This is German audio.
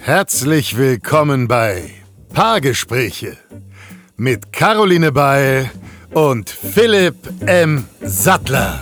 Herzlich willkommen bei Paargespräche mit Caroline Beil und Philipp M. Sattler.